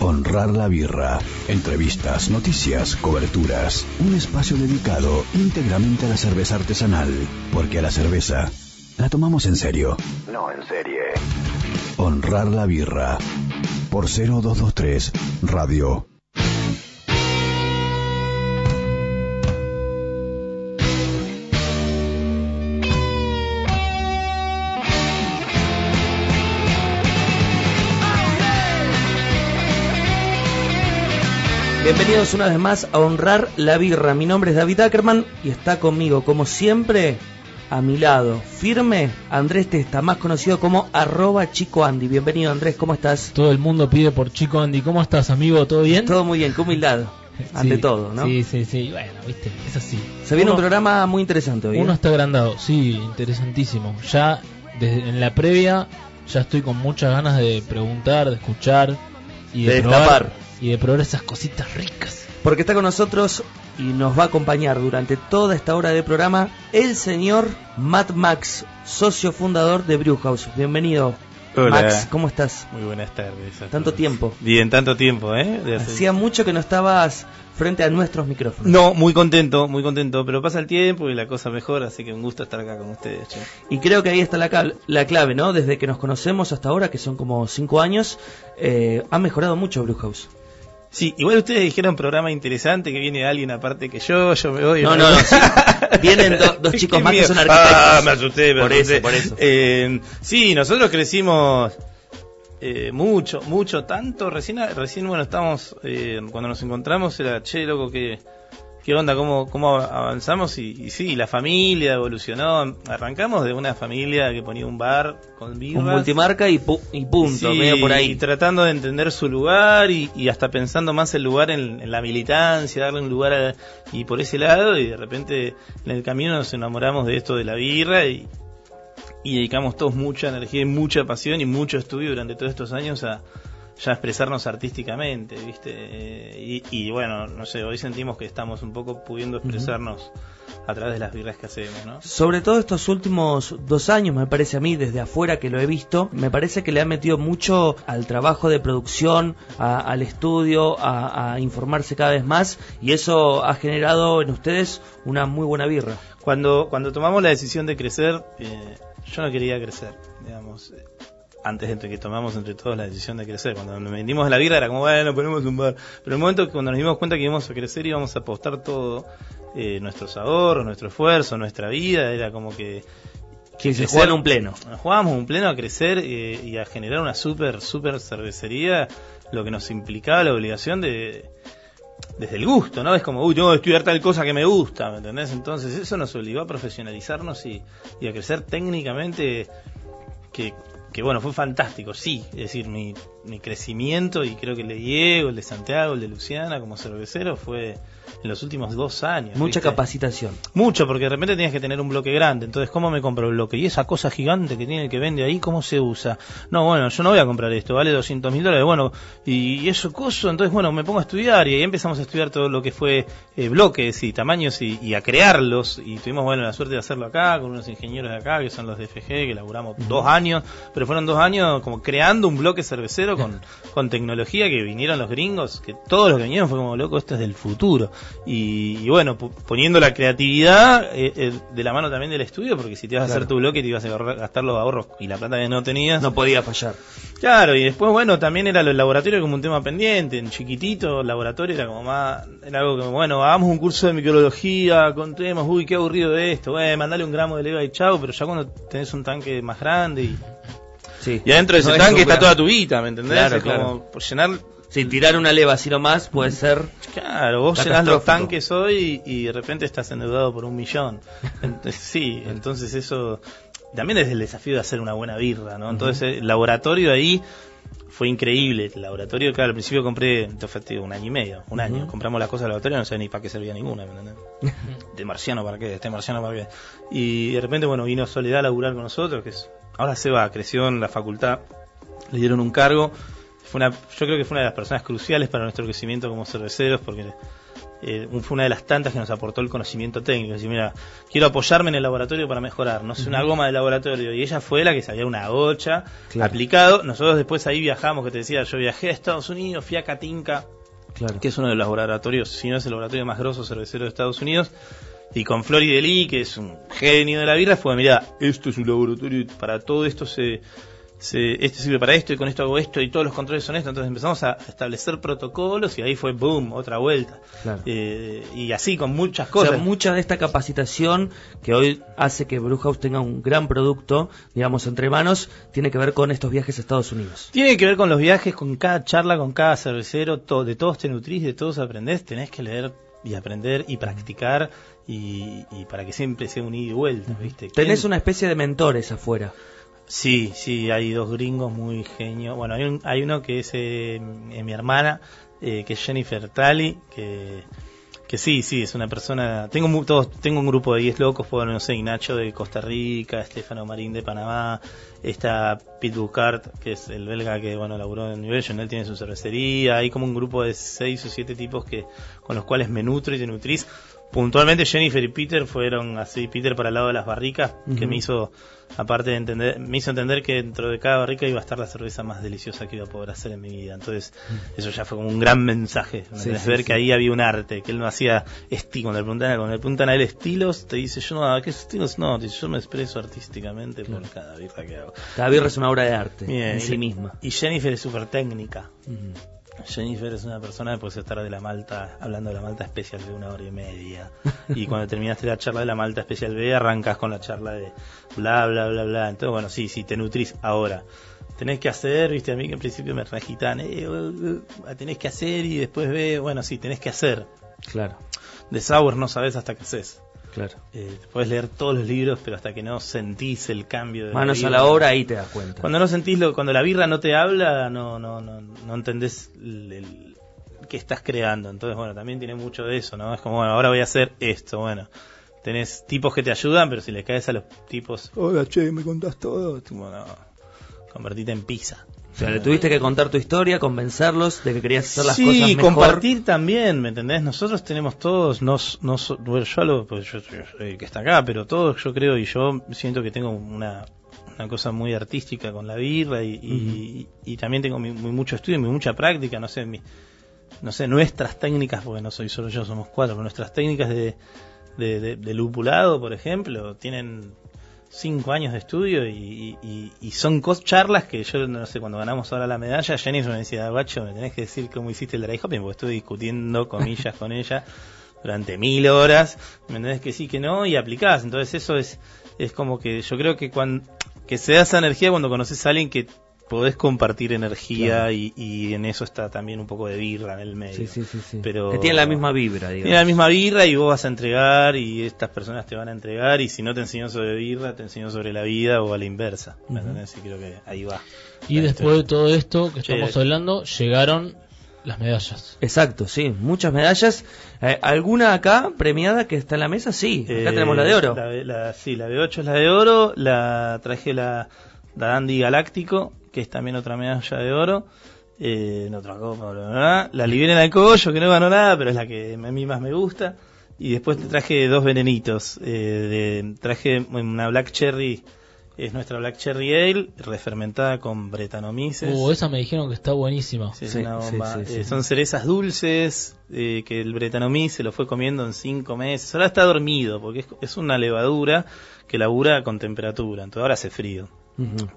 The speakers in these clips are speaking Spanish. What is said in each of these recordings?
Honrar la birra. Entrevistas, noticias, coberturas. Un espacio dedicado íntegramente a la cerveza artesanal. Porque a la cerveza la tomamos en serio. No en serie. Honrar la birra. Por 0223 Radio. Bienvenidos una vez más a Honrar la Birra. Mi nombre es David Ackerman y está conmigo, como siempre, a mi lado, firme, Andrés Testa, más conocido como arroba Chico Andy. Bienvenido Andrés, ¿cómo estás? Todo el mundo pide por Chico Andy. ¿Cómo estás, amigo? ¿Todo bien? Todo muy bien, qué humildad. Ante todo, ¿no? Sí, sí, sí. Bueno, viste, es así. Se viene un programa muy interesante hoy. Uno ¿eh? está agrandado, sí, interesantísimo. Ya desde, en la previa ya estoy con muchas ganas de preguntar, de escuchar y de, De probar destapar. Y de probar esas cositas ricas. Porque está con nosotros y nos va a acompañar durante toda esta hora de programa el señor Matt Max, socio fundador de Brewhouse. Bienvenido. Hola. Max, ¿cómo estás? Muy buenas tardes. a Tanto todos. tiempo. Bien, tanto tiempo, ¿eh? De hace- Hacía mucho que no estabas frente a nuestros micrófonos. No, muy contento, muy contento, pero pasa el tiempo y la cosa mejora, así que un gusto estar acá con ustedes. che. Y creo que ahí está la, cal- la clave, ¿no? Desde que nos conocemos hasta ahora, que son como cinco años, eh, ha mejorado mucho Brewhouse. Sí, igual ustedes dijeron programa interesante, que viene alguien aparte que yo, yo me voy. No, no, no, sí. Vienen do- dos chicos más que son arquitectos. Ah, me asusté, me Por asusté. eso, por eso. Eh, sí, nosotros crecimos eh, mucho, mucho, tanto. Recién, recién bueno, estamos, eh, cuando nos encontramos era, che, loco, que... ¿Qué onda? ¿Cómo, cómo avanzamos? Y, y sí, la familia evolucionó. Arrancamos de una familia que ponía un bar con birras. Un multimarca y, pu- y punto, Sí, medio por Y ahí. tratando de entender su lugar y, y hasta pensando más el lugar en, en la militancia, darle un lugar a- y por ese lado y de repente en el camino nos enamoramos de esto de la birra y, y dedicamos todos mucha energía y mucha pasión y mucho estudio durante todos estos años a ya expresarnos artísticamente, ¿viste? Eh, Y, y bueno, no sé, hoy sentimos que estamos un poco pudiendo expresarnos a través de las birras que hacemos, ¿no? Sobre todo estos últimos dos años, me parece a mí, desde afuera que lo he visto, me parece que le ha metido mucho al trabajo de producción, a- al estudio, a, a informarse cada vez más, y eso ha generado en ustedes una muy buena birra. Cuando, cuando tomamos la decisión de crecer, eh, yo no quería crecer, digamos. Antes de que tomamos entre todos la decisión de crecer, cuando nos vendimos a la birra era como, bueno, ponemos un bar. Pero el momento que cuando nos dimos cuenta que íbamos a crecer y íbamos a apostar todo, eh, nuestros ahorros, nuestro esfuerzo, nuestra vida, era como que... Que se juegan un pleno. Jugábamos un pleno a crecer eh, y a generar una super, super cervecería, lo que nos implicaba la obligación de, desde el gusto, ¿no? Es como, uy, tengo que estudiar tal cosa que me gusta, ¿me entendés? Entonces eso nos obligó a profesionalizarnos y, y a crecer técnicamente, que, que bueno, fue fantástico, sí. Es decir, mi, mi crecimiento, y creo que el de Diego, el de Santiago, el de Luciana como cervecero fue en los últimos dos años. Mucha ¿viste? capacitación. Mucho, porque de repente tenías que tener un bloque grande. Entonces, ¿cómo me compro el bloque? Y esa cosa gigante que tiene el que vende ahí, ¿cómo se usa? No, bueno, yo no voy a comprar esto, vale 200 mil dólares. Bueno, y, eso coso, entonces, bueno, me pongo a estudiar y ahí empezamos a estudiar todo lo que fue eh, bloques y tamaños y, y a crearlos. Y tuvimos, bueno, la suerte de hacerlo acá con unos ingenieros de acá, que son los de FG, que laburamos dos años, pero fueron dos años como creando un bloque cervecero con, con tecnología que vinieron los gringos, que todos los que vinieron fue como, loco, esto es del futuro. Y, y bueno, poniendo la creatividad eh, eh, de la mano también del estudio, porque si te ibas a hacer tu bloque te ibas a gastar los ahorros y la plata que no tenías. No podía fallar. Claro, y después, bueno, también era lo del laboratorio como un tema pendiente. En chiquitito, el laboratorio era como más. Era algo como, bueno, hagamos un curso de microbiología, contemos, uy, qué aburrido esto, eh, mandale un gramo de leva y chau, pero ya cuando tenés un tanque más grande y, Sí. y adentro de ese No tanque está toda tu guita, ¿me entendés? Claro, Es como por llenar. Sin tirar una leva así nomás puede ser. Claro, vos llenás los tanques hoy y, y de repente estás endeudado por un millón. Sí, entonces eso. También es el desafío de hacer una buena birra, ¿no? Entonces, el laboratorio ahí fue increíble. El laboratorio, claro, al principio compré, entonces fue tío, un año y medio, un año. Compramos las cosas del laboratorio, no sabía ni para qué servía ninguna, ¿me entendés? De marciano para qué, este marciano para qué. Y de repente, bueno, vino Soledad a laburar con nosotros, que es, ahora se va, creció en la facultad, le dieron un cargo. Fue una, yo creo que fue una de las personas cruciales para nuestro crecimiento como cerveceros, porque eh, fue una de las tantas que nos aportó el conocimiento técnico. Decir, mira, quiero apoyarme en el laboratorio para mejorar, no sé, una goma de laboratorio. Y ella fue la que sabía una gocha aplicado. Nosotros después ahí viajamos, que te decía, yo viajé a Estados Unidos, fui a Catinca, que es uno de los laboratorios, si no es el laboratorio más grosso cervecero de Estados Unidos. Y con Flori que es un genio de la birra, fue, mira, esto es un laboratorio, para todo esto se este sirve para esto y con esto hago esto y todos los controles son esto. Entonces empezamos a establecer protocolos y ahí fue boom, otra vuelta. Eh, y así con muchas cosas. mucha de esta capacitación que hoy hace que Brewhouse tenga un gran producto, digamos, entre manos, tiene que ver con estos viajes a Estados Unidos. Tiene que ver con los viajes, con cada charla, con cada cervecero, de todos te nutrís, de todos aprendés, tenés que leer y aprender y practicar y, para que siempre sea un ida y vuelta, ¿viste? Tenés una especie de mentores afuera. Sí, sí, hay dos gringos muy genios. Bueno, hay, un, hay uno que es eh, mi hermana, eh, que es Jennifer Talley, que, sí, sí, es una persona. Tengo todos, tengo un grupo de 10 locos, bueno, no sé, Ignacio de Costa Rica, Estefano Marín de Panamá, está Pete Bucart, que es el belga que, bueno, laburó en York, él tiene su cervecería. Hay como un grupo de 6 o 7 tipos que con los cuales me nutro y te nutrís. Puntualmente Jennifer y Peter fueron así, Peter para el lado de las barricas, que me hizo aparte de entender, me hizo entender que dentro de cada barrica iba a estar la cerveza más deliciosa que iba a poder hacer en mi vida. Entonces, eso ya fue como un gran mensaje. ver que ahí había un arte, que él no hacía estilo. Cuando le preguntan, cuando le preguntan a él estilos, te dice, yo no, ¿qué estilos? No, yo me expreso artísticamente por cada birra que hago. Cada birra es una obra de arte en sí misma. Y Jennifer es súper técnica. Jennifer es una persona que puede estar de la Malta, hablando de la Malta Especial B una hora y media. Y cuando terminaste la charla de la Malta Especial B, arrancas con la charla de bla, bla, bla, bla. Entonces, bueno, sí, sí, te nutrís ahora. Tenés que hacer, viste, a mí que en principio me regitan, eh, tenés que hacer y después ve, bueno, sí, tenés que hacer. Claro. De Sour no sabes hasta qué haces. Claro. Eh, puedes leer todos los libros, pero hasta que no sentís el cambio de Manos a la obra, ahí te das cuenta. Cuando no sentís lo, cuando la birra no te habla, no, no, no, no entendés el, que estás creando. Entonces, bueno, también tiene mucho de eso, ¿no? Es como, bueno, ahora voy a hacer esto, bueno. Tenés tipos que te ayudan, pero si le caes a los tipos, hola, che, me contás todo, bueno, convertite en pizza. O sea, le tuviste que contar tu historia, convencerlos de que querías hacer las cosas mejor. Sí, compartir también, ¿me entendés? Nosotros tenemos todos, no, no, yo, lo, pues yo, soy el que está acá, pero todos yo creo y yo siento que tengo una, una cosa muy artística con la birra y, y, también tengo mucho estudio y mucha práctica, no sé, mi, no sé, nuestras técnicas, porque no soy solo yo, somos cuatro, pero nuestras técnicas de, de, de lupulado, por ejemplo, tienen cinco años de estudio y, son charlas que yo no sé, cuando ganamos ahora la medalla, Jenny me decía, guacho, me tenés que decir cómo hiciste el dry hopping, porque estuve discutiendo comillas con ella durante mil horas, me entendés que sí, que no, y aplicás. Entonces eso es, es como que yo creo que cuando que se da esa energía cuando conoces a alguien que podés compartir energía y, en eso está también un poco de birra en el medio. Sí, sí, sí, Pero que tiene la misma vibra, digamos. Tiene la misma birra y vos vas a entregar y estas personas te van a entregar y si no te enseñó sobre birra, te enseñó sobre la vida o a la inversa. Y creo que ahí va. Y después de todo esto que estamos hablando, llegaron las medallas. Exacto, sí, muchas medallas. Eh, ¿Alguna acá premiada que está en la mesa? Sí, acá eh, tenemos la de oro. La, sí, la de 8 es la de oro, la traje la, la Dandy Galáctico, que es también otra medalla de oro. Eh, en otra copa, la Libera de Cogollo, que no ganó nada, pero es la que a mí más me gusta. Y después te traje dos venenitos. Eh, de, traje una Black Cherry, es nuestra Black Cherry Ale, refermentada con Bretanomices. Uh, esa me dijeron que está buenísima. Sí, una bomba. Eh, son cerezas dulces, eh, que el Bretanomice se lo fue comiendo en cinco meses. Ahora está dormido, porque es, es una levadura que labura con temperatura, entonces ahora hace frío.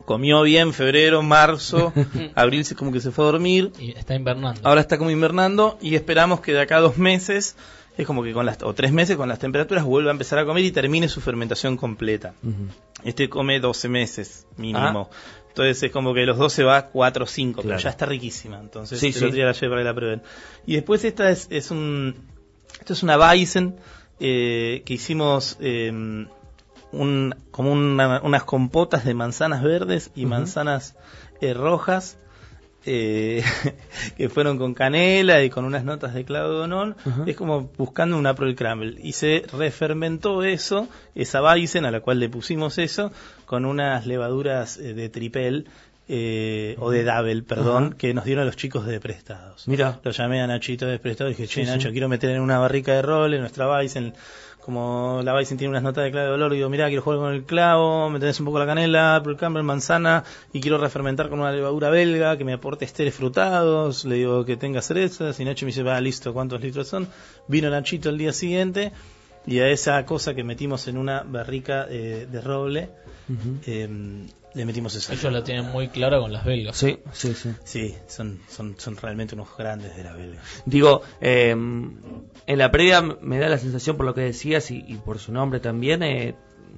Comió bien febrero, marzo, abril como que se fue a dormir. Y está invernando. Ahora está como invernando y esperamos que de acá a dos meses, es como que con las, o tres meses con las temperaturas vuelva a empezar a comer y termine su fermentación completa. Este come 12 meses mínimo. Ah. Entonces es como que los 12 va 4 o 5, pero ya está riquísima. Entonces sí, sí. la llevo para que la prueben. Y después esta es, es un, esto es una Bison eh, que hicimos... Eh, un, como unas compotas de manzanas verdes y manzanas eh, rojas eh, que fueron con canela y con unas notas de clavo de honor, es como buscando un April Crumble. Y se refermentó eso, esa Baizen a la cual le pusimos eso, con unas levaduras eh, de tripel eh, o de Dabel, perdón, que nos dieron los chicos de prestados. Mira. Lo llamé a Nachito de prestado y dije, che, Sí, Nacho, sí. quiero meter en una barrica de rol en nuestra Bison. Como la Bison tiene unas notas de clave de olor, digo, mira, quiero jugar con el clavo, me tenés un poco la canela, Campbell, manzana, y quiero refermentar con una levadura belga que me aporte esteres frutados, le digo que tenga cerezas, y Nacho me dice, va, listo, ¿cuántos litros son? Vino Nachito el día siguiente, y a esa cosa que metimos en una barrica eh, de roble, eh, le metimos eso. Ellos la tienen muy clara con las belgas. Sí, sí, sí. Sí, son, son, son realmente unos grandes de la belga. Digo, eh, en la previa me da la sensación por lo que decías y, y por su nombre también, eh,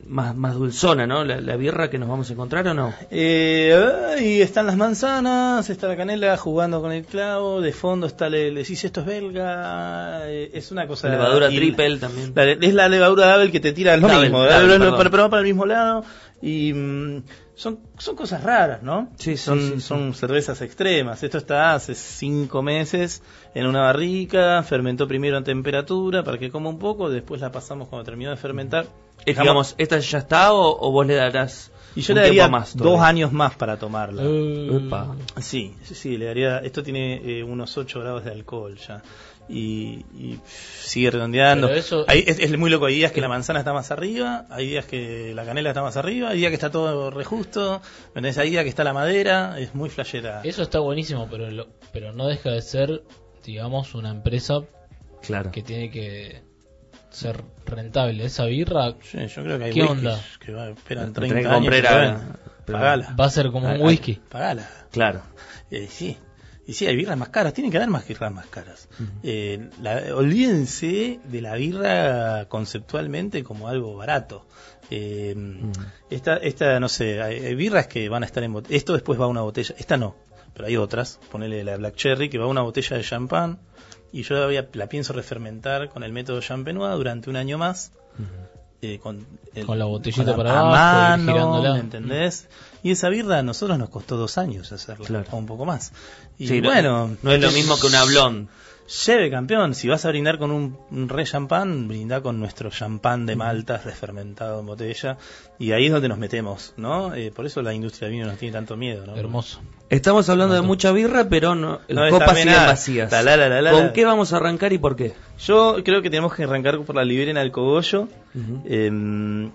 más, más dulzona, ¿no? La, la birra que nos vamos a encontrar o no. Eh, y están las manzanas, está la canela jugando con el clavo, de fondo está, le, le decís esto es belga, eh, es una cosa... Levadura triple también. la- es la levadura Dabel que te tira lo Dabel, mismo, Dabel, pero, pero va para el mismo lado y mm, son, son cosas raras, ¿no? Sí, sí, son, sí, sí. son cervezas extremas. Esto está hace cinco meses en una barrica, fermentó primero en temperatura para que coma un poco, después la pasamos cuando terminó de fermentar. Es, digamos, ¿esta ya está o, o vos le darás y yo un le daría más dos años más para tomarla. Eh. Sí, sí, sí, le daría. Esto tiene eh, unos 8 grados de alcohol ya. Y, y sigue redondeando. Pero eso- Hay- es, es muy loco. Hay días que la manzana está más arriba, hay días que la canela está más arriba, hay días que está todo re justo. ¿me entendés? Hay días que está la madera. Es muy flashera. Eso está buenísimo, pero lo- pero no deja de ser, digamos, una empresa Claro. que tiene que ser rentable. Esa birra Sí, yo creo que hay ¿Qué onda? que va- esperan Tenés 30 que años. comprar que a- pueden. pero- Pagala. va a ser como un whisky. Pagala. Claro. Eh, sí. Y sí, hay birras más caras, tienen que haber más birras más caras. Eh, la- olvídense de la birra conceptualmente como algo barato. Eh, esta, esta, no sé, hay, hay birras que van a estar en bot- Esto después va a una botella, esta no, pero hay otras, ponele la Black Cherry, que va a una botella de champán, y yo la, la pienso refermentar con el método champenois durante un año más. eh, con, el- Con la botellita con para a abajo, mano, girándola. ¿me entendés? Y esa birra a nosotros nos costó dos años hacerla, Claro. o un poco más. Y Sí, bueno, no es lo mismo que un hablón. Lleve campeón, si vas a brindar con un, un re champán, brinda con nuestro champán de maltas refermentado en botella. Y ahí es donde nos metemos, ¿no? Eh, por eso la industria del vino nos tiene tanto miedo, ¿no? Hermoso. Estamos hablando de mucha birra, pero no, las copas siguen vacías. La, la, la, la, la, ¿Con la. qué vamos a arrancar y por qué? Yo creo que tenemos que arrancar por la Liberen al cogollo. Em, pres- eh,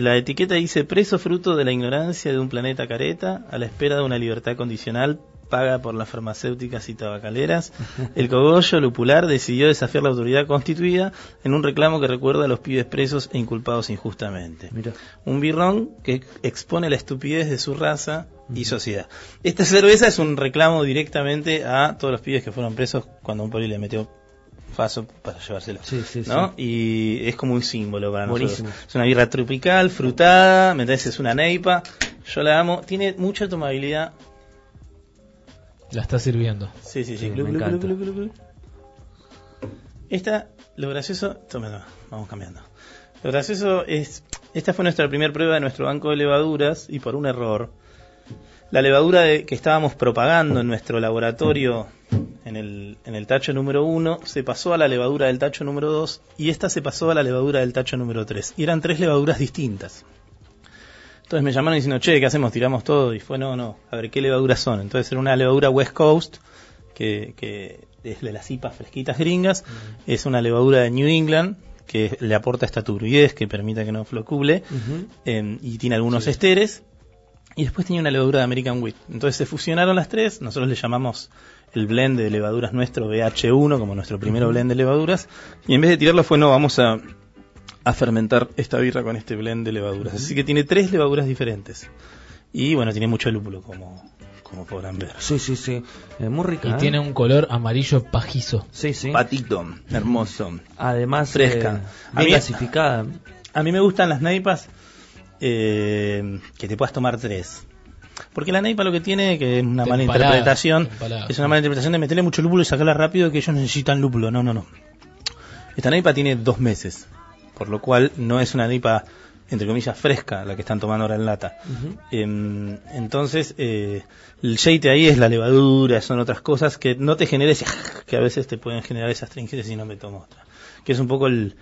la etiqueta dice preso fruto de la ignorancia de un planeta careta a la espera de una libertad condicional paga por las farmacéuticas y tabacaleras. El cogollo lupular decidió desafiar la autoridad constituida en un reclamo que recuerda a los pibes presos e inculpados injustamente. Mira. Un birrón que expone la estupidez de su raza y sociedad. Esta cerveza es un reclamo directamente a todos los pibes que fueron presos cuando un poli le metió faso para llevárselo. Sí, sí, ¿no? Y es como un símbolo para Buenísimo. nosotros. Es una birra tropical, frutada, ¿me entendés? Es una neipa. Yo la amo. Tiene mucha tomabilidad. La está sirviendo. Sí, sí, sí. Sí, Glu, me glu, glu, encanta. glu, glu, glu. Esta, lo gracioso, toma, vamos cambiando. Lo gracioso es, esta fue nuestra primera prueba de nuestro banco de levaduras y por un error, la levadura de- que estábamos propagando en nuestro laboratorio en el, en el tacho número 1 se pasó a la levadura del tacho número 2 y esta se pasó a la levadura del tacho número 3. Y eran tres levaduras distintas. Entonces me llamaron diciendo, che, ¿qué hacemos? Tiramos todo. Y fue, no, no, a ver qué levaduras son. Entonces era una levadura West Coast, que, que es de las IPAs fresquitas gringas. Es una levadura de New England, que le aporta esta turbidez que permite que no flocule. eh, y tiene algunos esteres. Y después tenía una levadura de American Wheat. Entonces se fusionaron las tres. Nosotros le llamamos el blend de levaduras nuestro BH1 como nuestro primer blend de levaduras. Y en vez de tirarlo fue, no, vamos a, a fermentar esta birra con este blend de levaduras. Así que tiene tres levaduras diferentes. Y bueno, tiene mucho lúpulo, como, como podrán ver. Sí, sí, sí. Eh, muy rica. Y ¿eh? tiene un color amarillo pajizo. Sí, sí. Patito, hermoso. Además, Fresca. eh, A bien mí- gasificada. A mí me gustan las neipas eh, que te puedas tomar tres. Porque la neipa lo que tiene, que es una mala interpretación, es una mala interpretación de meterle mucho lúpulo y sacarla rápido que ellos necesitan lúpulo. No, no, no. Esta neipa tiene dos meses, por lo cual no es una neipa, entre comillas, fresca la que están tomando ahora en lata. Em, entonces, eh, el sheite ahí es la levadura, son otras cosas que no te genera ese que a veces te pueden generar esas astringencia si no me tomo otra. Que es un poco el,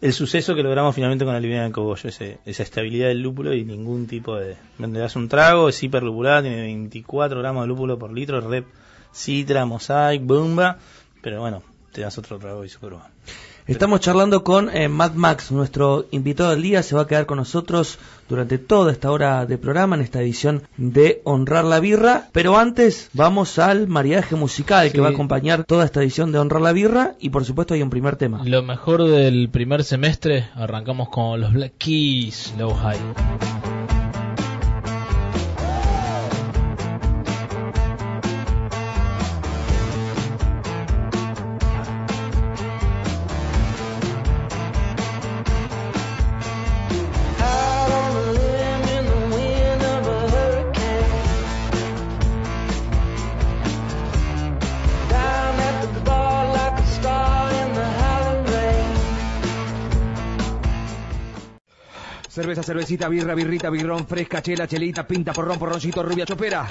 el suceso que logramos finalmente con la liviana del cogollo, ese, esa estabilidad del lúpulo y ningún tipo de... Me das un trago, es hiperlupulada, tiene 24 gramos de lúpulo por litro, rep, citra, mosaic, bomba, pero bueno, te das otro trago y super bueno. Estamos charlando con eh, Mad Max, nuestro invitado del día, se va a quedar con nosotros durante toda esta hora de programa en esta edición de Honrar la Birra, pero antes vamos al mariaje musical que va a acompañar toda esta edición de Honrar la Birra y por supuesto hay un primer tema. Lo mejor del primer semestre, arrancamos con los Black Keys, Low High. Cerveza, cervecita, birra, birrita, birrón, fresca, chela, chelita, pinta, porrón, porroncito, rubia, chopera.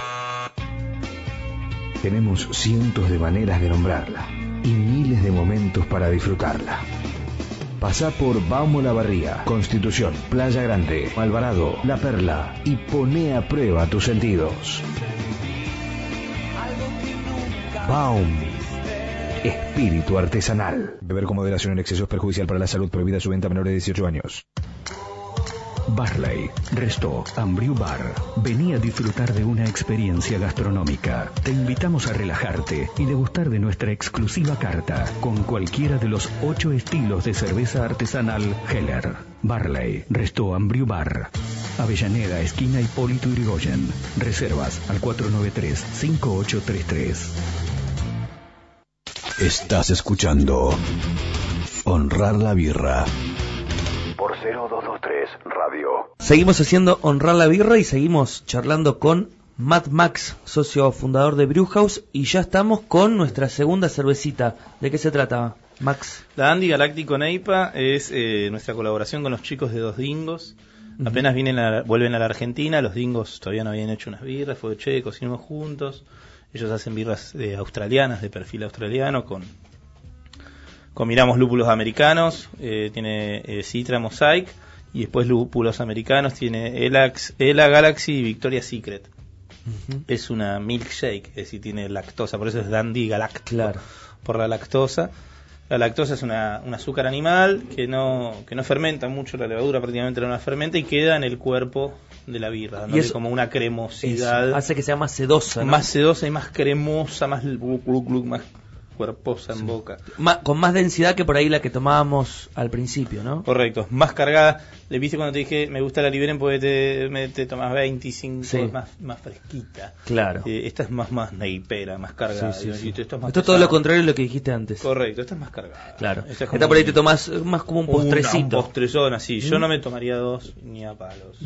Tenemos cientos de maneras de nombrarla y miles de momentos para disfrutarla. Pasá por Baumo La Barría, Constitución, Playa Grande, Alvarado, La Perla y pone a prueba tus sentidos. Baum. Espíritu artesanal. Beber con moderación en exceso es perjudicial para la salud. Prohibida su venta a menores de 18 años. Barley, Resto, Ambriu Bar. Vení a disfrutar de una experiencia gastronómica. Te invitamos a relajarte y degustar de nuestra exclusiva carta con cualquiera de los ocho estilos de cerveza artesanal Heller. Barley, Resto, Ambriu Bar. Avellaneda, esquina Hipólito Yrigoyen. Reservas al 493-5833. Estás escuchando Honrar la Birra 0223 Radio. Seguimos haciendo Honrar la Birra y seguimos charlando con Matt Max, socio fundador de Brewhouse, y ya estamos con nuestra segunda cervecita. ¿De qué se trata, Max? La Andy Galáctico Neipa es eh, nuestra colaboración con los chicos de Dos Dingos. Apenas vienen vuelven a la Argentina, los Dingos todavía no habían hecho unas birras, fue che, cocinamos juntos. Ellos hacen birras eh, australianas, de perfil australiano, con combinamos lúpulos americanos, eh, tiene eh, Citra Mosaic y después lúpulos americanos tiene Elax, Ela Galaxy y Victoria Secret. Es una milkshake, es decir, tiene lactosa, por eso es Dandy Galacto, claro. por la lactosa. La lactosa es una, un azúcar animal que no, que no fermenta mucho, la levadura prácticamente no la fermenta y queda en el cuerpo de la birra, dándole como una cremosidad. hace que sea más sedosa. Más sedosa y más cremosa, más, más cuerposa en boca. con más densidad que por ahí la que tomábamos al principio, ¿no? Correcto, más cargada. Le viste cuando te dije, me gusta la Liberen porque te, te tomas 25, más, más fresquita. Claro. Eh, esta es más, más neipera, más cargada. esto es, todo lo contrario de lo que dijiste antes. Correcto, esta es más cargada. Claro. Esta, por ahí te tomas más como un postrecito. un postrezón así. Yo no me tomaría dos ni a palos.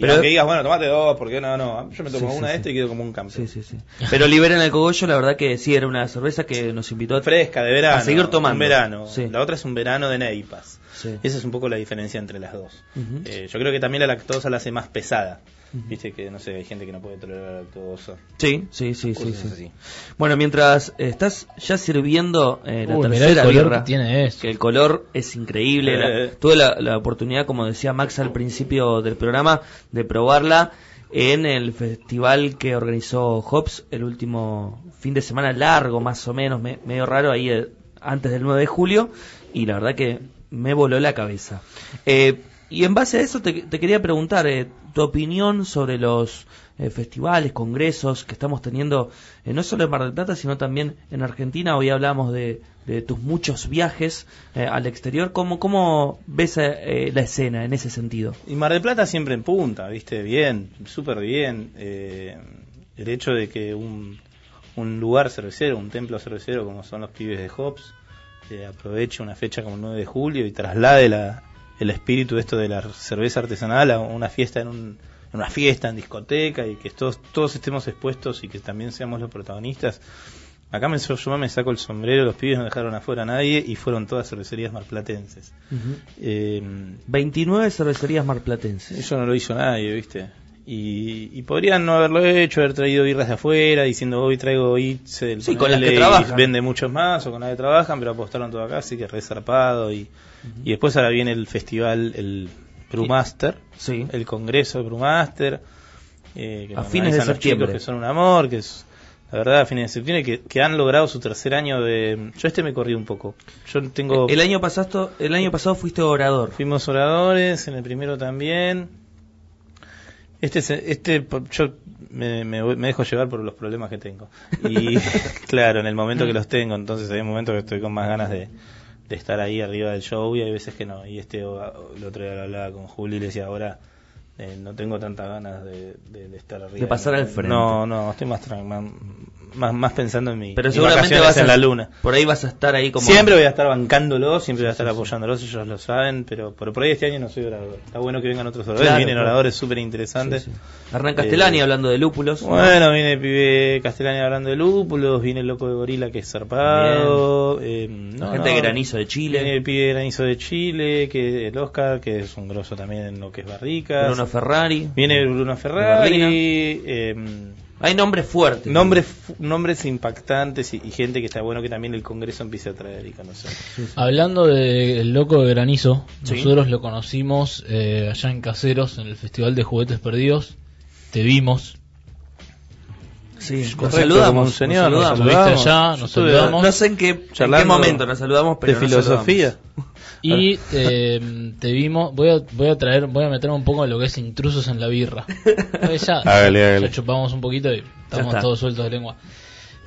Pero que digas, bueno, tomate dos, porque no, no. Yo me tomo una de esta y quedo como un campeón. Sí, sí, sí. Pero Liberen el cogollo, la verdad que sí, era una cerveza que nos invitó a fresca de verano. A seguir tomando. Un verano. La otra es un verano de neipas. Esa es un poco la diferencia entre las dos. Eh, yo creo que también la lactosa la hace más pesada. Viste que, no sé, hay gente que no puede tolerar la lactosa. Sí, sí, sí, sí, Bueno, mientras estás ya sirviendo eh, la tercera birra, que tiene que el color es increíble. Eh. tuve la, la, oportunidad, como decía Max al principio del programa, de probarla en el festival que organizó Hobbs el último fin de semana largo, más o menos, medio raro, ahí eh, antes del 9 de julio, y la verdad que me voló la cabeza. Eh, y en base a eso te, quería preguntar eh, tu opinión sobre los eh, festivales, congresos que estamos teniendo, eh, no solo en Mar del Plata, sino también en Argentina. Hoy hablamos de, tus muchos viajes al exterior. ¿Cómo, ves la escena en ese sentido? Y Mar del Plata siempre en punta, ¿viste? Bien, súper bien. el hecho de que un, un lugar cervecero, un templo cervecero como son los pibes de Hobbs, aproveche una fecha como el 9 de julio y traslade la, el espíritu de esto de la cerveza artesanal a una fiesta en, un, una fiesta en discoteca y que todos, todos estemos expuestos y que también seamos los protagonistas. Acá me, yo me saco el sombrero, los pibes no dejaron afuera a nadie y fueron todas cervecerías marplatenses. 29 eh, cervecerías marplatenses. Eso no lo hizo nadie, ¿viste? Y, y podrían no haberlo hecho, haber traído birras de afuera, diciendo hoy traigo Itzel, Sí, con las que trabajan. vende muchos más, o con las que trabajan, pero apostaron todo acá, así que resarpado. Y, y después ahora viene el festival, el Brewmaster, Sí. el congreso de Brewmaster. eh, que A fines de los septiembre. que son un amor, que es la verdad a fines de septiembre, que, que han logrado su tercer año de... Yo este me corrí un poco. Yo tengo... El año pasado, el año pasado fuiste orador. Fuimos oradores, en el primero también. Este, este yo me, me me dejo llevar por los problemas que tengo. Y claro, en el momento que los tengo, entonces hay momentos que estoy con más ganas de, de estar ahí arriba del show y hay veces que no. Y este el otro día lo hablaba con Juli y le decía ahora eh, no tengo tantas ganas de, de- de estar arriba. De pasar al frente. No, no, estoy más, más, más, pensando en mi Pero seguramente vas a, en la luna. Por ahí vas a estar ahí como. Siempre voy a estar bancándolo, siempre voy a estar apoyándolos, ellos lo saben, pero por, por ahí este año no soy orador. Está bueno que vengan otros oradores, Claro, vienen claro. oradores súper interesantes. Sí, sí. Hernán Castellani Eh, hablando de lúpulos. Bueno, viene el pibe Castellani hablando de lúpulos, viene el loco de gorila que es zarpado. eh, no, gente no, de granizo de Chile. Viene el pibe de granizo de Chile, que el Oscar, que es un grosso también en lo que es barricas. Bruno Ferrari. viene Bruno. Ferrari. eh, Hay nombres fuertes. nombres, nombres impactantes y, y gente que está bueno que también el Congreso empiece a traer y conocer. Hablando del loco de granizo, Sí. nosotros lo conocimos eh, allá en Caseros, en el Festival de Juguetes Perdidos. Te vimos. Sí, nos Correcto, saludamos. un señor, nos nos saludamos. Estuviste allá, nos saludamos. No sé en qué, en qué Charlando momento nos saludamos, pero de nos filosofía. saludamos. Y eh, te vimos, voy a, voy a traer, voy a meterme un poco en lo que es intrusos en la birra. Eh, ya, hágale. ya chupamos un poquito y estamos todos sueltos de lengua.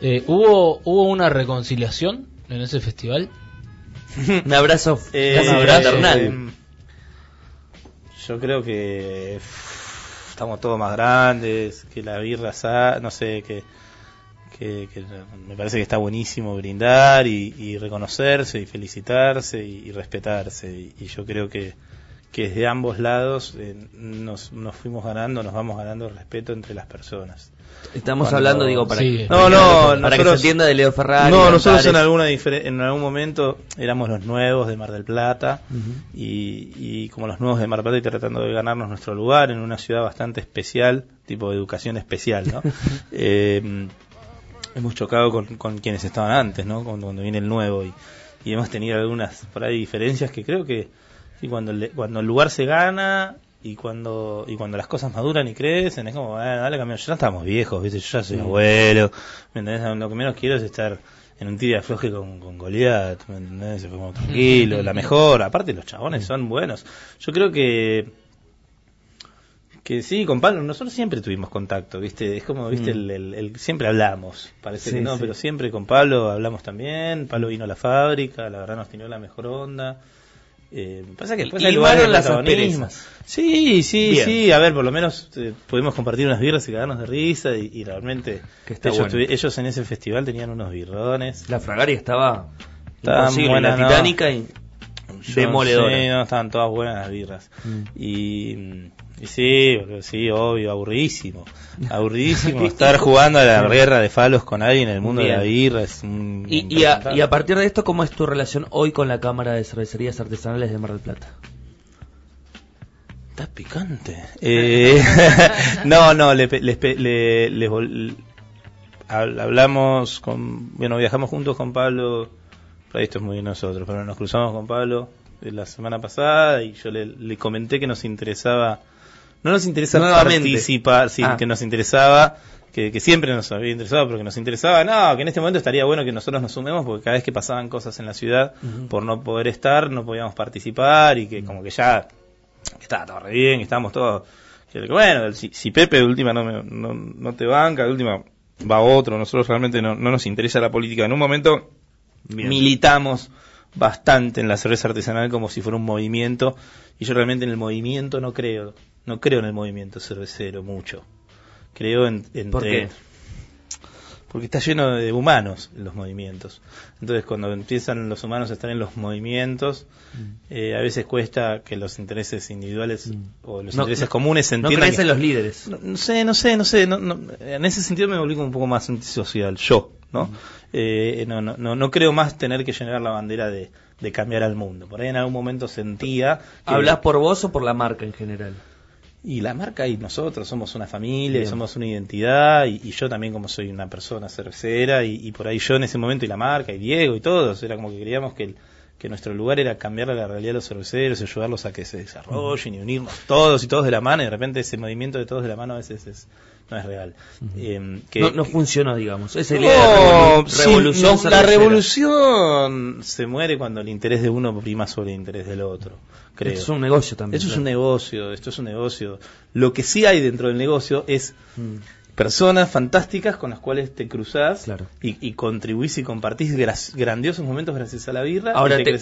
Eh, ¿hubo, ¿Hubo una reconciliación en ese festival? Un abrazo, Eh, un abrazo, fraternal. eh, yo creo que uff, estamos todos más grandes, que la birra, no sé, que, que, que me parece que está buenísimo brindar y, y reconocerse y felicitarse y, y respetarse. Y, y yo creo que, que desde ambos lados eh, nos, nos fuimos ganando, nos vamos ganando respeto entre las personas. Estamos Cuando- hablando, digo, para, Sí. para No, que- no, para que se nosotros- entienda de Leo Ferrari. No, nosotros en, alguna en algún momento éramos los nuevos de Mar del Plata y, y como los nuevos de Mar del Plata y tratando de ganarnos nuestro lugar en una ciudad bastante especial, tipo de educación especial, ¿no? Eh, hemos chocado con, con quienes estaban antes, ¿no? Cuando, cuando viene el nuevo y, y hemos tenido algunas por ahí diferencias que creo que sí, cuando, el, cuando el lugar se gana y cuando y cuando las cosas maduran y crecen, es como, bueno, dale cambio, ya estamos viejos, ¿viste? yo ya soy abuelo, ¿me entendés? Lo que menos quiero es estar en un tira afloje con, con Goliat, ¿me entendés? Se fue como tranquilo, la mejor, aparte los chabones son buenos. Yo creo que que sí, con Pablo, nosotros siempre tuvimos contacto, ¿viste? Es como, ¿viste? Mm. El, el- el- siempre hablamos, parece Sí, que no, sí. pero siempre con Pablo hablamos también. Pablo vino a la fábrica, la verdad nos tiró la mejor onda. Eh, pasa que después Y- hay lugares de limaron las asperezas. Sí, sí, Bien. sí, a ver, por lo menos eh, pudimos compartir unas birras y quedarnos de risa y, y realmente Que está ellos, bueno. tuvi- ellos en ese festival tenían unos birrones. La Fragari estaba Estaba buena, la ¿no? Titanica y demoledora. Sí, no, estaban todas buenas las birras. Mm. Y, y sí, sí, obvio, aburridísimo. Aburridísimo estar jugando a la guerra de falos con alguien en el mundo de la birra. Es un Y, y, a, y a partir de esto, ¿cómo es tu relación hoy con la Cámara de Cervecerías Artesanales de Mar del Plata? Está picante. Eh, no, no, le, les le- les vol- hab- hablamos con, bueno, viajamos juntos con Pablo, para esto es muy de nosotros, pero nos cruzamos con Pablo eh, la semana pasada y yo le, le comenté que nos interesaba, no nos interesa Nuevamente. participar, sí, Ah. que nos interesaba, que, que siempre nos había interesado, pero que nos interesaba, no, que en este momento estaría bueno que nosotros nos sumemos porque cada vez que pasaban cosas en la ciudad, por no poder estar, no podíamos participar y que como que ya estaba todo re bien, que estábamos todos. que bueno, si, si Pepe de última no, me- no, no te banca, de última va otro, nosotros realmente no, no nos interesa la política. En un momento Bien. militamos bastante en la cerveza artesanal como si fuera un movimiento y yo realmente en el movimiento no creo, no creo en el movimiento cervecero mucho. Creo en, entre, ¿Por qué? porque está lleno de humanos los movimientos. Entonces, cuando empiezan los humanos a estar en los movimientos, eh, a veces cuesta que los intereses individuales Mm. o los No- intereses no- comunes se No entiendan. crees que- en los líderes. no, no sé, no sé, no sé. no- no, en ese sentido me volví como un poco más antisocial, yo, ¿no? Eh, no, no, no, no creo más tener que llenar la bandera de, de cambiar al mundo. Por ahí en algún momento sentía. que- ¿Hablas por vos o por la marca en general? y la marca y nosotros somos una familia, y somos una identidad, y, yo también como soy una persona cervecera, y, y, por ahí yo en ese momento y la marca, y Diego y todos, era como que queríamos que, que nuestro lugar era cambiar la realidad de los cerveceros, ayudarlos a que se desarrollen y unirnos todos y todos de la mano, y de repente ese movimiento de todos de la mano a veces es, no es real. Eh, que, no, funcionó, digamos. Esa la revolución. la revolución se muere cuando el interés de uno prima sobre el interés del otro. Creo. Esto es un negocio también. Esto es un negocio, esto es un negocio. Lo que sí hay dentro del negocio es mm personas fantásticas con las cuales te cruzás y, contribuís y compartís grandiosos momentos gracias a la birra. Ahora te,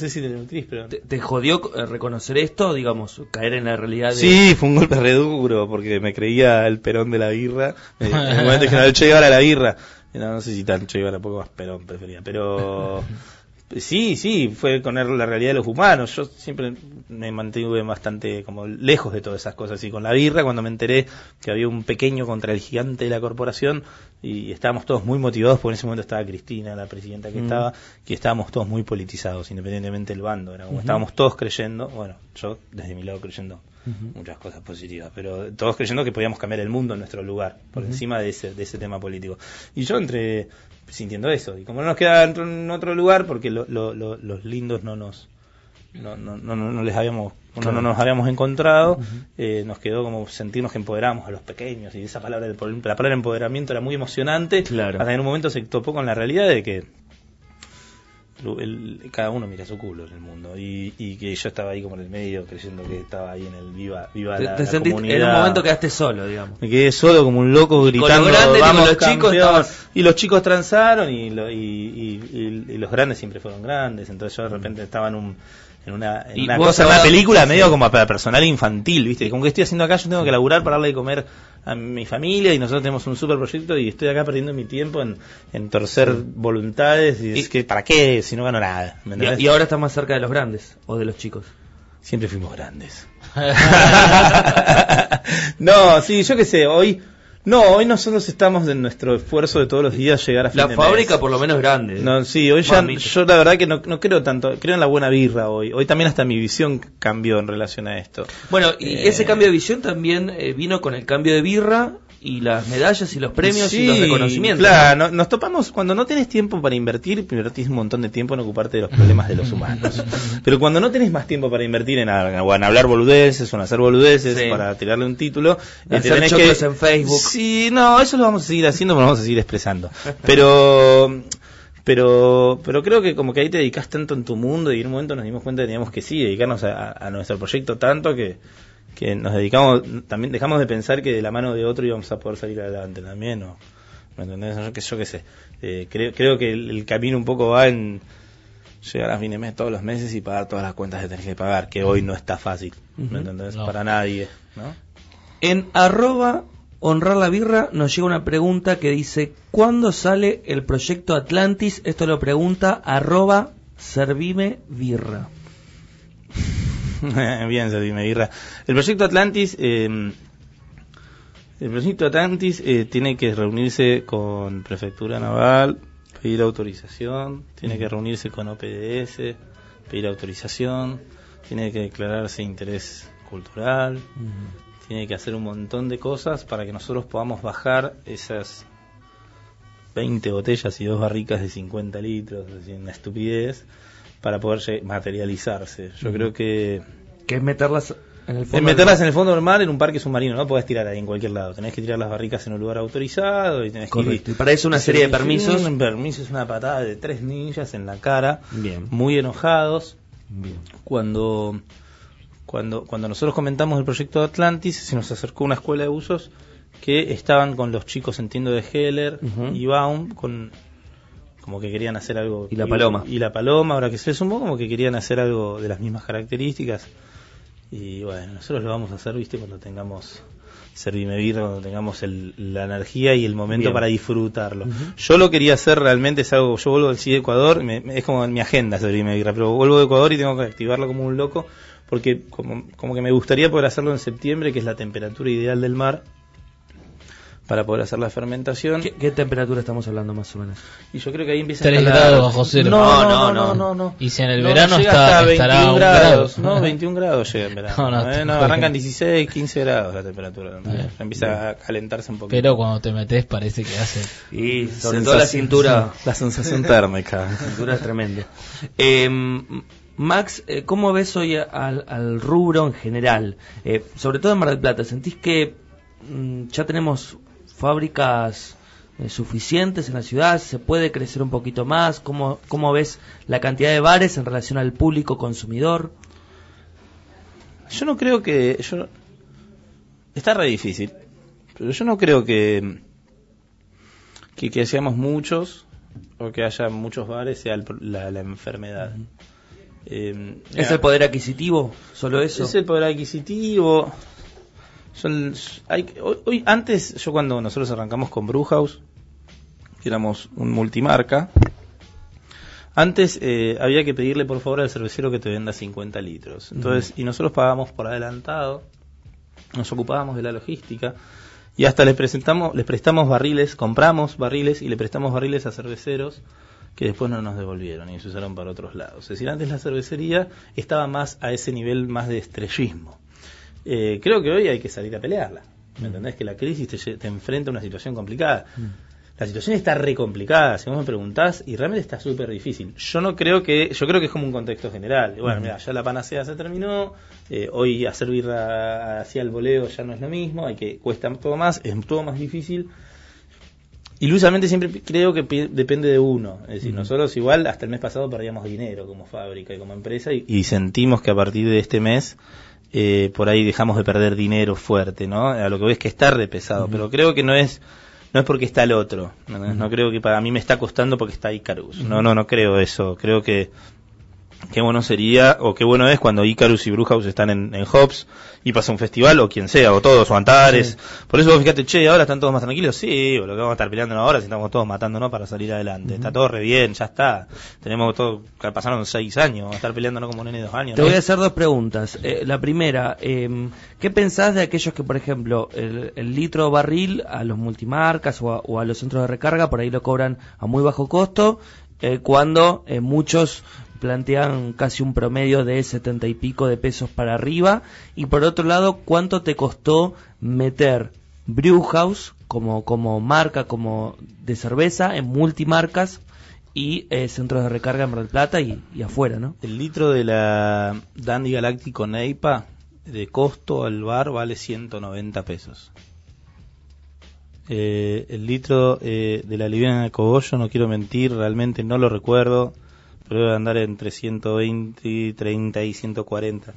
te, jodió eh, reconocer esto, digamos, caer en la realidad de... Sí, fue un golpe re duro porque me creía el perón de la birra. en el momento que no, el Che la birra. No, no sé si tan Che Guevara, poco más perón prefería, pero... Sí, sí, fue con la realidad de los humanos. Yo siempre me mantuve bastante como lejos de todas esas cosas. Y con la birra, cuando me enteré que había un pequeño contra el gigante de la corporación, y estábamos todos muy motivados, porque en ese momento estaba Cristina, la presidenta que mm. estaba, que estábamos todos muy politizados, independientemente del bando. Era como estábamos todos creyendo, bueno, yo desde mi lado creyendo muchas cosas positivas, pero todos creyendo que podíamos cambiar el mundo en nuestro lugar, por encima de ese, de ese tema político. Y yo entre sintiendo eso. Y como no nos queda en otro lugar, porque los lindos no nos no, no, no, no les habíamos no, nos habíamos encontrado, eh, nos quedó como sentirnos que empoderamos a los pequeños y esa palabra, la palabra empoderamiento era muy emocionante, claro. hasta en un momento se topó con la realidad de que el, cada uno mira su culo en el mundo. Y, y, que yo estaba ahí como en el medio creyendo que estaba ahí en el viva viva te, la, te comunidad. en un momento quedaste solo digamos. Me quedé solo como un loco gritando vamos los chicos y los chicos transaron y, y, y, los grandes siempre fueron grandes. Entonces yo de repente estaba en un en una, en una cosa, una película medio como para personal infantil, ¿viste? Como que estoy haciendo acá, yo tengo que laburar para darle de comer a mi familia y nosotros tenemos un super proyecto y estoy acá perdiendo mi tiempo en, en torcer voluntades y, es que, ¿para qué? Si no gano nada. y, ahora está más cerca de los grandes o de los chicos. Siempre fuimos grandes. no, sí, yo qué sé, hoy no, hoy nosotros estamos en nuestro esfuerzo de todos los días llegar a fin La fábrica por lo menos grande. No, sí, hoy ya, yo la verdad que no, no, creo tanto, creo en la buena birra hoy. Hoy también hasta mi visión cambió en relación a esto. Bueno, y eh, ese cambio de visión también eh, vino con el cambio de birra y las medallas y los premios y los reconocimientos. Claro, nos topamos cuando no tienes tiempo para invertir, invertís un montón de tiempo en ocuparte de los problemas de los humanos. Pero cuando no tenés más tiempo para invertir en, en hablar boludeces o en hacer boludeces para tirarle un título, eh, hacer que, en Facebook. Sí, no, eso lo vamos a seguir haciendo, pero vamos a seguir expresando. Pero pero pero creo que como que ahí te dedicas tanto en tu mundo y en un momento nos dimos cuenta que teníamos que sí dedicarnos a nuestro proyecto tanto que que nos dedicamos, también dejamos de pensar que de la mano de otro íbamos a poder salir adelante también, ¿no? ¿Me entendés? Yo, que, yo qué sé. Eh, creo, creo que el, camino un poco va en llegar a fin de mes todos los meses y pagar todas las cuentas que tenés que pagar, que hoy no está fácil, ¿me entendés? Para nadie, ¿no? En arroba honrar la birra nos llega una pregunta que dice, ¿cuándo sale el proyecto Atlantis? Esto lo pregunta arroba servime birra. Bien, Servime Birra. El proyecto Atlantis, eh, el proyecto Atlantis eh, tiene que reunirse con Prefectura Naval, pedir autorización, tiene que reunirse con OPDS, pedir autorización, tiene que declararse interés cultural, tiene que hacer un montón de cosas para que nosotros podamos bajar esas 20 botellas y dos barricas de 50 litros, es una estupidez, para poder materializarse. Yo creo que... Que es meterlas en el fondo meterlas en el fondo del mar en un parque submarino, no podés tirar ahí en cualquier lado. Tenés que tirar las barricas en un lugar autorizado y tenés Correcto. y para eso una serie de permisos. Un permiso es una patada de tres ninjas en la cara, Bien. muy enojados. Bien. Cuando cuando cuando nosotros comentamos el proyecto de Atlantis, se nos acercó una escuela de usos que estaban con los chicos, entiendo, de Heller y Baum, con como que querían hacer algo. Y la paloma. Y, la paloma, ahora que se sumó, como que querían hacer algo de las mismas características. Y bueno, nosotros lo vamos a hacer, viste, cuando tengamos Servime Birra, cuando tengamos la energía y el momento para disfrutarlo. Yo lo quería hacer realmente, es algo, yo vuelvo del Ecuador, es como en mi agenda Servime Birra, pero vuelvo de Ecuador y tengo que activarlo como un loco, porque como, como que me gustaría poder hacerlo en septiembre, que es la temperatura ideal del mar, para poder hacer la fermentación. ¿Qué, qué temperatura estamos hablando más o menos? Y yo creo que ahí empieza 3 a escalar. grados bajo cero. No, no, no, no, no. Y si en el No, verano llega está, hasta estará 21 un grados, grado. no, 21 grados llega en verano. No, no, eh, arrancan 16, 15 grados la temperatura. Empieza a calentarse un poquito. Pero cuando te metes parece que hace... Y sobre todo la cintura. La sensación térmica. La cintura es tremendo. Eh, Max, eh, ¿cómo ves hoy al, al rubro en general? Eh, sobre todo en Mar del Plata, ¿sentís que mm, ya tenemos fábricas eh, suficientes en la ciudad? ¿Se puede crecer un poquito más? ¿Cómo, ¿Cómo ves la cantidad de bares en relación al público consumidor? Yo no creo que. Yo, está re difícil. Pero yo no creo que, que. que seamos muchos o que haya muchos bares sea el la, la enfermedad. Eh, ¿Es el poder adquisitivo? ¿Solo eso? Es el poder adquisitivo. Son, hay, hoy, hoy- antes, yo cuando nosotros arrancamos con Brewhouse, que éramos un multimarca, antes eh, había que pedirle por favor al cervecero que te venda 50 litros. Entonces, y nosotros pagábamos por adelantado, nos ocupábamos de la logística y hasta les presentamos, les prestamos barriles, compramos barriles y le prestamos barriles a cerveceros que después no nos devolvieron y se usaron para otros lados. Es decir, antes la cervecería estaba más a ese nivel más de estrellismo. Eh, creo que hoy hay que salir a pelearla. ¿Me entendés? Que la crisis te, enfrenta a una situación complicada. La situación está re complicada, si vos me preguntás, y realmente está súper difícil. Yo no creo que, yo creo que es como un contexto general. Bueno, mira, ya la panacea se terminó, eh, hoy hacer birra hacia el voleo ya no es lo mismo, hay que, cuesta todo más, es todo más difícil. Ilusamente siempre creo que depende de uno. Es decir, nosotros igual hasta el mes pasado perdíamos dinero como fábrica y como empresa y, y sentimos que a partir de este mes eh, por ahí dejamos de perder dinero fuerte, ¿no? A lo que ves que está re pesado, pero creo que no es no es porque está el otro. No, No creo que para mí me está costando porque está Icarus. No, no, no creo eso. Creo que qué bueno sería o qué bueno es cuando Icarus y Brewhouse están en, en Hobbs y pasa un festival o quien sea, o todos, o Antares. Por eso vos fíjate, che, ahora están todos más tranquilos. Sí, lo que vamos a estar peleando ahora si estamos todos matándonos para salir adelante. Está todo re bien, ya está. Tenemos todo, pasaron seis años, vamos a estar peleándonos como nene de dos años. Te ¿no? voy a hacer dos preguntas. Eh, la primera, eh, ¿qué pensás de aquellos que, por ejemplo, el, el litro barril a los multimarcas o a, o a los centros de recarga por ahí lo cobran a muy bajo costo, eh, cuando eh, muchos plantean casi un promedio de setenta y pico de pesos para arriba? Y por otro lado, ¿cuánto te costó meter Brewhouse como, como marca, como de cerveza, en multimarcas y eh, centros de recarga en Mar del Plata y, afuera, ¿no? El litro de la Dandy Galáctico Neipa de costo al bar vale 190 pesos. Eh, el litro eh, de la liviana de cogollo, no quiero mentir, realmente no lo recuerdo, pero debe andar entre 120, 30 y 140.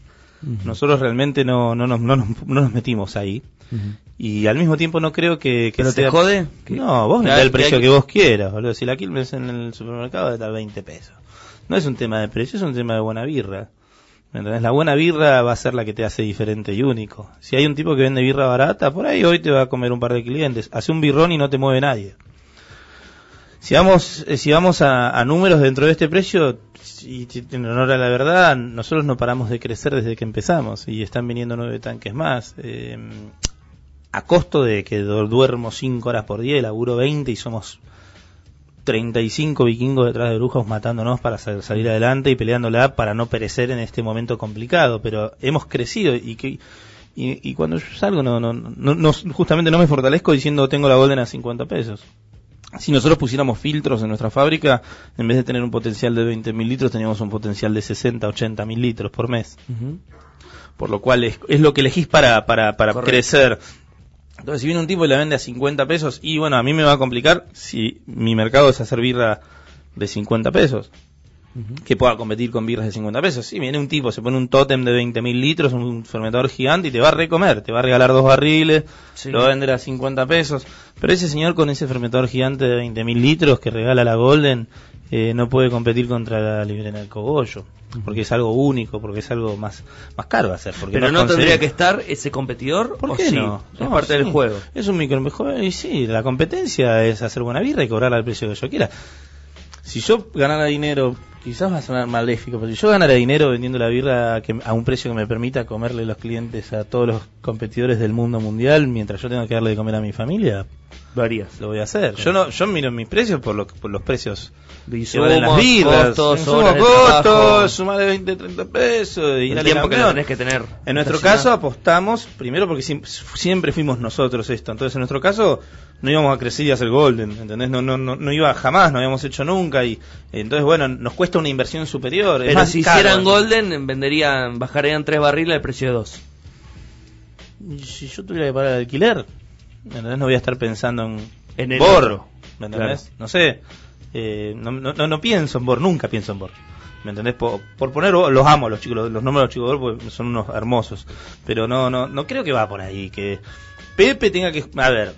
Nosotros realmente no, no, nos, no, nos, no nos metimos ahí. Y al mismo tiempo no creo que, que ¿Pero te jode? No, vos vendés hay- el precio que hay- que vos quieras, boludo. Si la Quilmes en el supermercado está a 20 pesos. No es un tema de precio, es un tema de buena birra. ¿Me entendés? La buena birra va a ser la que te hace diferente y único. Si hay un tipo que vende birra barata, por ahí hoy te va a comer un par de clientes. Hace un birrón y no te mueve nadie. Si vamos, eh, si vamos a, números dentro de este precio, y en honor a la verdad, nosotros no paramos de crecer desde que empezamos y están viniendo nueve tanques más. Eh, a costo de que du- duermo cinco horas por día y laburo 20 y somos 35 vikingos detrás de brujos matándonos para sal- salir adelante y peleándola para no perecer en este momento complicado. Pero hemos crecido y que y cuando yo salgo no, no, no, no- justamente no me fortalezco diciendo tengo la Golden a 50 pesos. Si nosotros pusiéramos filtros en nuestra fábrica, en vez de tener un potencial de 20.000 litros, teníamos un potencial de 60, 80 mil litros por mes. Por lo cual es, es lo que elegís para, para, para Correcto. crecer. Entonces, si viene un tipo y la vende a 50 pesos, y bueno, a mí me va a complicar si mi mercado es hacer birra de 50 pesos. Que pueda competir con birras de 50 pesos. Si viene un tipo, se pone un tótem de 20.000 litros, un fermentador gigante y te va a recomer, te va a regalar dos barriles, Sí. lo va a vender a 50 pesos. Pero ese señor con ese fermentador gigante de 20.000 litros que regala la Golden, eh, no puede competir contra la Librena del Cogollo. Porque es algo único, porque es algo más, más caro de hacer. Porque Pero no tendría que estar ese competidor, ¿Por ¿o qué sí? no? Es No, parte del sí. juego. Es un micro mejor. Y sí, la competencia es hacer buena birra y cobrarla al precio que yo quiera. Si yo ganara dinero quizás va a sonar maléfico, pero si yo ganara dinero vendiendo la birra que, a un precio que me permita comerle los clientes a todos los competidores del mundo mundial mientras yo tenga que darle de comer a mi familia, Lo harías. lo voy a hacer. Yo no yo miro mis precios por, lo, por los precios De valen las birras, costos, de costos, sumarle 20, 30 pesos y el tiempo que tenés que tener. En nuestro caso apostamos, primero porque siem- siempre fuimos nosotros esto, entonces en nuestro caso no íbamos a crecer y a hacer Golden, ¿entendés? No, no, no, no iba jamás, no habíamos hecho nunca y entonces bueno, nos cuesta una inversión superior. Pero más si caro. hicieran Golden, venderían, bajarían tres barriles al precio de dos. Y Si yo tuviera que pagar el alquiler, ¿me entendés? No voy a estar pensando en, En el Bor, otro. ¿me entendés? No sé, eh, no, no, no- no pienso en Bor, nunca pienso en Bor. ¿Me entendés? Por, por poner, los amo los chicos, los, los nombres de los chicos de Bor porque son unos hermosos. Pero no, no, no creo que va por ahí, que Pepe tenga que... A ver,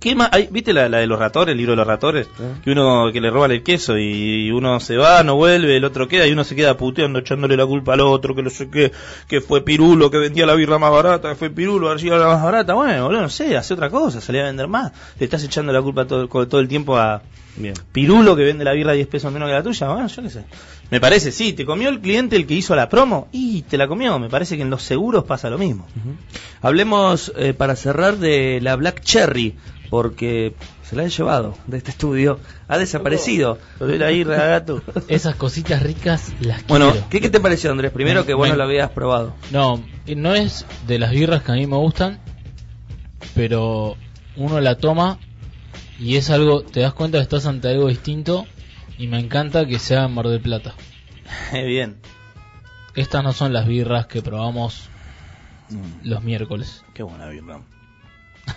¿qué más? hay- ¿Viste la, la de los ratores, el libro de los ratores? Que uno que le roban el queso y uno se va, no vuelve, el otro queda y uno se queda puteando, echándole la culpa al otro, que no sé qué, que fue Pirulo, que vendía la birra más barata, que fue Pirulo, era la más barata. Bueno, boludo, no sé, hace otra cosa, salía a vender más. Le estás echando la culpa todo, todo el tiempo a Bien. Pirulo, que vende la birra 10 pesos menos que la tuya. Bueno, yo qué sé. Me parece, sí, te comió el cliente el que hizo la promo y te la comió. Me parece que en los seguros pasa lo mismo. Hablemos eh, para cerrar de la Black Cherry, porque se la han llevado de este estudio. Ha desaparecido. Lo de la birra, gato. Esas cositas ricas las Bueno, quiero. ¿Qué, qué te pareció, Andrés? Primero que vos Me- no lo habías probado. No, eh, no es de las birras que a mí me gustan, pero uno la toma y es algo, te das cuenta que estás ante algo distinto y me encanta que sea en Mar del Plata. Bien. Estas no son las birras que probamos los miércoles. Qué buena birra.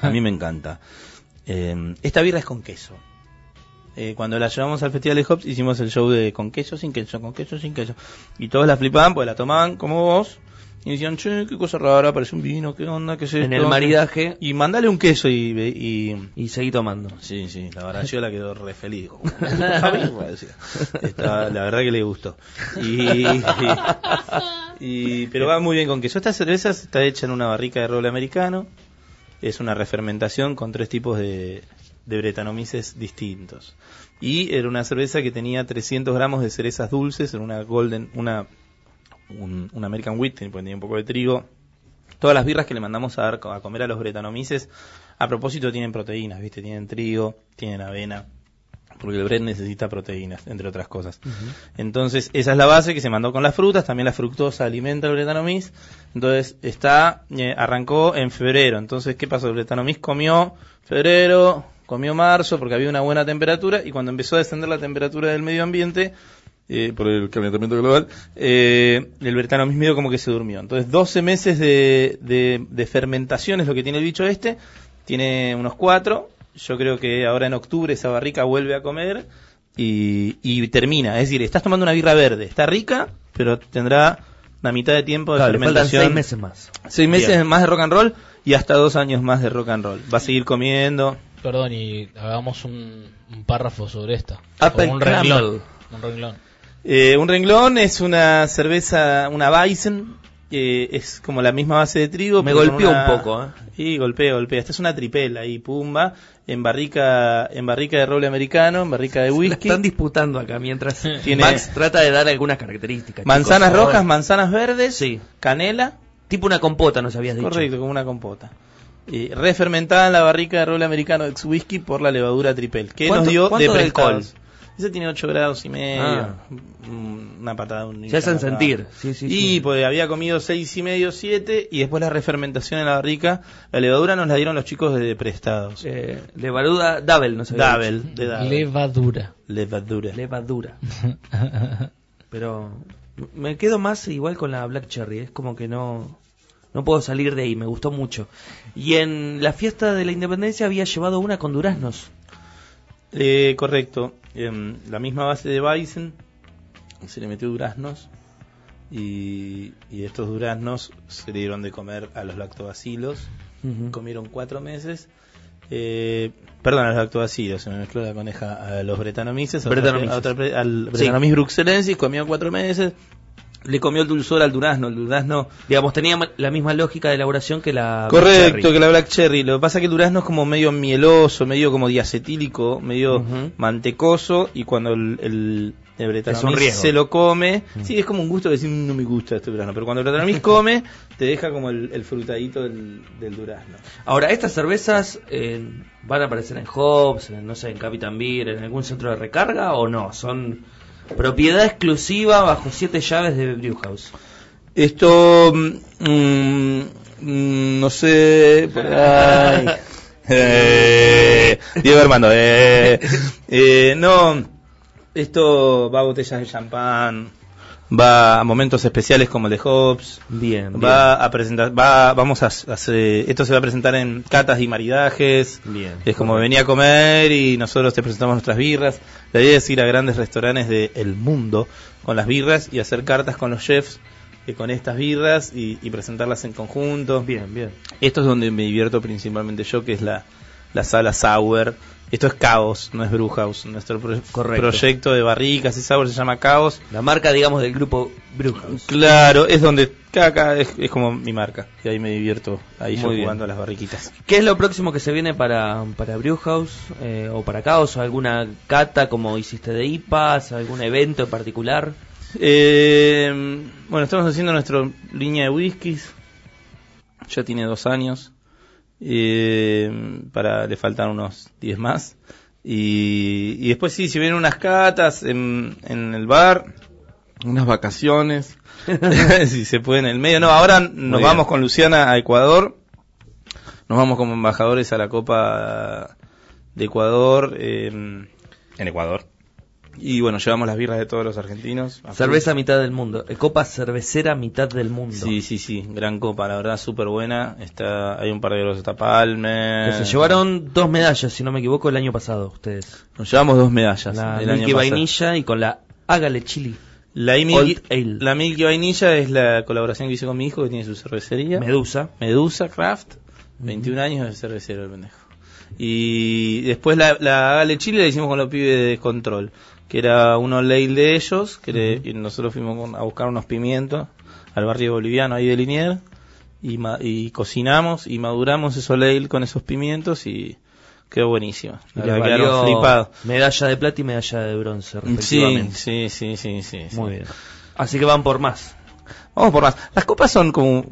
A mí me encanta. Eh, esta birra es con queso. Eh, cuando la llevamos al Festival de Hops hicimos el show de con queso, sin queso, con queso, sin queso. Y todos la flipaban, pues la tomaban como vos. Y decían, che, qué cosa rara, parece un vino, qué onda, qué es En esto?". el maridaje Y mandale un queso y... y y seguí tomando. Sí, sí, la verdad yo la quedó re feliz. Estaba- la verdad que le gustó. Y, y- pero va muy bien con queso. Esta cerveza está hecha en una barrica de roble americano. Es una refermentación con tres tipos de, de bretanomices distintos. Y era una cerveza que tenía 300 gramos de cerezas dulces en una golden, una, un, un American wheat, porque tenía un poco de trigo. Todas las birras que le mandamos a, dar a comer a los bretanomices, a propósito tienen proteínas, ¿viste? Tienen trigo, tienen avena, porque el bread necesita proteínas, entre otras cosas. Entonces, esa es la base que se mandó con las frutas, también la fructosa alimenta el bretanomiz. Entonces, está, eh, arrancó en febrero. Entonces, ¿qué pasó? El bretanomiz comió febrero, comió marzo, porque había una buena temperatura, y cuando empezó a descender la temperatura del medio ambiente, eh, por el calentamiento global, eh, el bretanomiz medio como que se durmió. Entonces, 12 meses de, de, de fermentación es lo que tiene el bicho este, tiene unos 4, yo creo que ahora en octubre esa barrica vuelve a comer y, y termina. Es decir, estás tomando una birra verde, está rica, pero tendrá la mitad de tiempo de Claro, fermentación. seis meses más. Seis meses Bien. más de rock and roll y hasta dos años más de rock and roll. Va a seguir comiendo. Perdón, y hagamos un, un párrafo sobre esta. Apple o un renglón. Un renglón. Eh, un renglón es una cerveza, una Bison, eh, es como la misma base de trigo. Me golpeó una- un poco, ¿eh? Sí, golpea, golpea. Esta es una tripela ahí, pumba, en barrica, en barrica de roble americano, en barrica de La whisky. están disputando acá mientras Tiene- Max trata de dar algunas características. Manzanas chicos. rojas, manzanas verdes, Sí. canela, Tipo una compota, nos habías dicho. correcto, como una compota. Y refermentada en la barrica de roble americano ex whisky por la levadura tripel, que nos ¿Cuánto- dio de alcohol? Ese tiene 8 grados y medio. Ah. mm, Una patada. Un Se hacen sentir. Sí, sí, y sí. pues había comido seis y medio, siete, y después la refermentación en la barrica, la levadura nos la dieron los chicos de prestados. Eh, levadura Double, no sé. Dabel, de Dabel. Levadura. Levadura. Levadura. Pero me quedo más igual con la Black Cherry. Es como que no, no puedo salir de ahí. Me gustó mucho. Y en la fiesta de la independencia había llevado una con duraznos. Eh, correcto. Em, la misma base de Bison, se le metió duraznos, y, y estos duraznos se le dieron de comer a los lactobacilos. Comieron cuatro meses. Eh, perdón, a los lactobacilos, se me mezcló la coneja a los bretanomices, a otra- Bretanomices. a otra al Sí. Brettanomyces bruxellensis, comió cuatro meses, le comió el dulzor al durazno, el durazno... Digamos, tenía la misma lógica de elaboración que la Black Correcto, Cherry. que la Black Cherry, lo que pasa es que el durazno es como medio mieloso, medio como diacetílico, medio mantecoso, y cuando el, el- El se lo come. Sí, es como un gusto de decir, "Mm, no me gusta este durazno. Pero cuando el Bretanomyces come, te deja como el, el frutadito del, del durazno. Ahora, estas cervezas eh, van a aparecer en Hobbs, en, no sé, en Capitán Beer, en algún centro de recarga o no? Son propiedad exclusiva bajo siete llaves de Brewhouse. Esto, mm, mm, no sé, por ahí. Eh, Diego Armando, eh, eh, no, esto va a botellas de champán, va a momentos especiales como el de Hobbs, Bien, va a presentar, va, vamos a, hacer, esto se va a presentar en catas y maridajes, Bien. es como venía a comer y nosotros te presentamos nuestras birras, la idea es ir a grandes restaurantes del mundo con las birras y hacer cartas con los chefs eh, con estas birras y, y presentarlas en conjunto. Bien, bien. Esto es donde me divierto principalmente yo, que es la, la sala Sour. Esto es Caos, no es Brewhouse. Nuestro pro- Correcto. proyecto de barricas y Sour se llama Caos. La marca, digamos, del grupo Brewhouse. Claro, es donde caca es, es como mi marca. Y ahí me divierto, ahí yo Muy bien. jugando a las barriquitas. ¿Qué es lo próximo que se viene para, para Brewhouse eh, o para Caos? ¿Alguna cata como hiciste de IPAs? ¿Algún evento en particular? Eh, bueno, estamos haciendo nuestra línea de whiskies. Ya tiene dos años. Eh, para le faltan unos 10 más. Y, y después sí, si vienen unas catas en, en el bar, unas vacaciones, si se puede en el medio. No, ahora nos vamos con Luciana a Ecuador. Nos vamos como embajadores a la Copa de Ecuador eh, en Ecuador. Y bueno, llevamos las birras de todos los argentinos. A Cerveza mitad del mundo. Eh, Copa cervecera mitad del mundo. Sí, sí, sí, gran copa, la verdad, súper buena. Está, hay un par de los Palme. Que se llevaron dos medallas, si no me equivoco, el año pasado ustedes. Nos llevamos dos medallas. La el Milky. Vainilla y con la Hágale Chili. La, Milky, Ale. la Milky Vainilla es la colaboración que hice con mi hijo, que tiene su cervecería. Medusa. Medusa Craft. 21 años de cervecero el pendejo. Y después la, la Hágale Chile la hicimos con los pibes de Control, que era uno ley de ellos, que le- y nosotros fuimos a buscar unos pimientos al barrio boliviano ahí de Linier, y, ma- y cocinamos y maduramos esos ale con esos pimientos y quedó verdad, quedaron flipados. medalla de plata y medalla de bronce, respectivamente. sí, sí, sí, sí, sí. Muy bien. Así que van por más. Vamos por más. Las copas son como,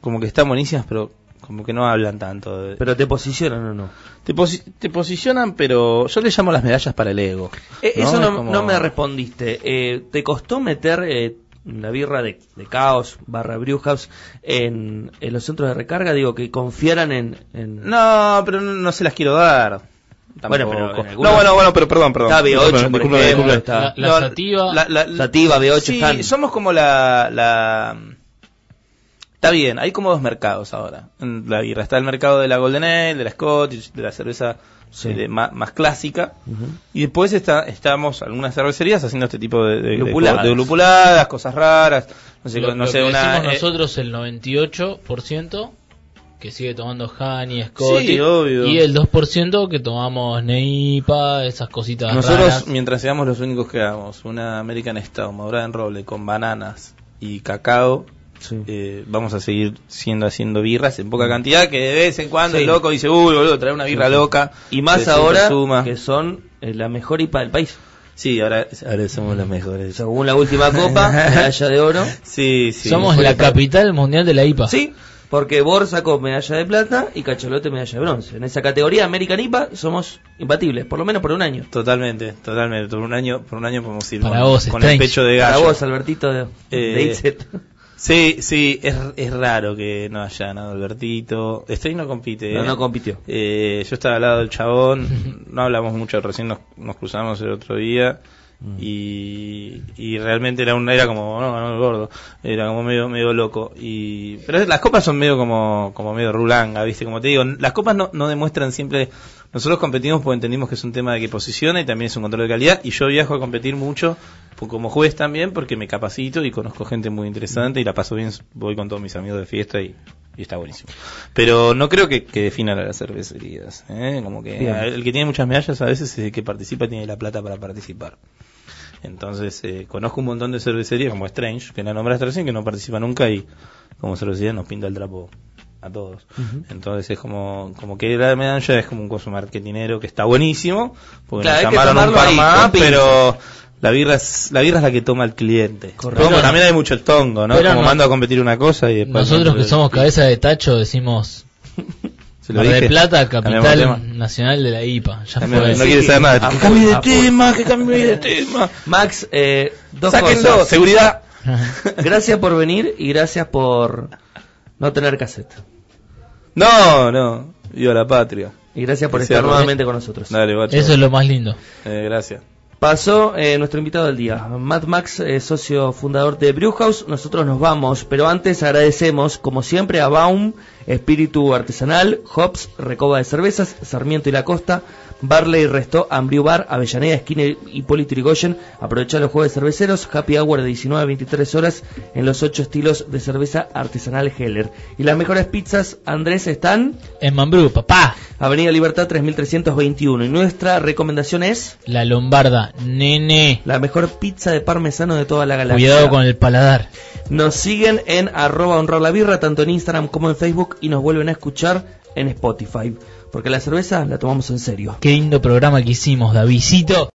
como que están buenísimas, pero como que no hablan tanto. de- Pero te posicionan o no. Te, posi- te posicionan, pero yo le llamo las medallas para el ego. Eh, ¿no? Eso Es no, como- no me respondiste. Eh, ¿Te costó meter eh, la birra de, de Caos barra Brewhouse en, en los centros de recarga? Digo, que confiaran en... en- No, pero no, no se las quiero dar. Bueno, pero alguna- No, bueno, bueno, pero perdón, perdón. Está B8, Disculpe, por ejemplo, está- La, la No, sativa, la- la- Sativa, B8 sí, están. somos como la, la... Está bien, hay como dos mercados ahora. En la birra está el mercado de la Golden Ale, de la Scottish, de la cerveza Sí. eh, de- más, más clásica. Y después está, estamos algunas cervecerías haciendo este tipo de, de, Lupuladas. de lupuladas, cosas raras. No sé, lo, no lo sé que una. decimos eh, nosotros el 98% que sigue tomando Honey, Scotty Sí, obvio. y el 2% que tomamos Neipa, esas cositas nosotros, raras. mientras seamos los únicos que hagamos una American Stout madurada en roble con bananas y cacao, Sí. eh, vamos a seguir siendo haciendo birras en poca cantidad. Que de vez en cuando Sí. el loco dice, uy, boludo, trae una birra Sí, loca. Y más ahora suma. que son eh, la mejor IPA del país. Sí, ahora, ahora somos los mejores. Según la última copa, medalla de oro. Sí, sí. Somos la capital mundial de la IPA. Sí, porque Bor sacó medalla de plata y Cachalote medalla de bronce. En esa categoría American IPA somos imbatibles, por lo menos por un año. Totalmente, totalmente. Por un año, por un año podemos ir Para con, vos, con el pecho de Para gallo. vos, Albertito de, Eh. Sí, sí, es, es raro que no haya ganado Albertito. Stray no compite. No, ¿eh? no compitió. Eh, yo estaba al lado del chabón, no hablamos mucho, recién nos, nos cruzamos el otro día. Mm. Y, y realmente era un era como no, no el gordo era como medio medio loco y pero las copas son medio como como medio rulanga viste como te digo las copas no, no demuestran siempre nosotros competimos porque entendimos que es un tema de que posiciona y también es un control de calidad y yo viajo a competir mucho como juez también porque me capacito y conozco gente muy interesante y la paso bien voy con todos mis amigos de fiesta y, y está buenísimo pero no creo que, que definan a las cervecerías ¿eh? como que Bien. el que tiene muchas medallas a veces es el que participa tiene la plata para participar entonces, eh, conozco un montón de cervecerías como Strange, que la nombraste recién, que no participa nunca y como cervecería nos pinta el trapo a todos. Entonces es como, como que la medalla es como un coso marketinero que está buenísimo, porque Claro, nos que llamaron un par ahí, más, pero, La birra, es, la birra es la que toma el cliente. Correcto. Como también hay mucho el tongo, ¿no? Pero Como no- mando a competir una cosa y después... Nosotros que somos cabeza de tacho decimos Se lo dije. Plata, Cambiamos capital de nacional de la IPA. Ya fue. no quiere saber nada. Que full, cambie de a full. tema, que cambie de tema. Max, eh, dos Sáquenlo, cosas. seguridad. Gracias por venir y gracias por no tener cassette. No, no. Viva la patria. Y gracias por estar nuevamente con nosotros. Dale, guacho. Eso es lo más lindo. Eh, gracias. Pasó eh, nuestro invitado del día, Matt Max, eh, socio fundador de Brewhouse. Nosotros nos vamos, pero antes agradecemos, como siempre, a Baum, Espíritu Artesanal, Hops, Recoba de Cervezas, Sarmiento y La Costa, Barley Restó, Ambriu Bar, Avellaneda, Esquina y Polito Yrigoyen. Aprovecha los jueves cerveceros, Happy Hour de 19 a 23 horas en los ocho estilos de cerveza artesanal Heller. Y las mejores pizzas, Andrés, están En Mambrú, papá. Avenida Libertad 3321. Y nuestra recomendación es La Lombarda, nene. la mejor pizza de parmesano de toda la galaxia. Cuidado con el paladar. Nos siguen en arroba honrar la birra, tanto en Instagram como en Facebook, y nos vuelven a escuchar en Spotify. Porque la cerveza la tomamos en serio. Qué lindo programa que hicimos, Davidcito.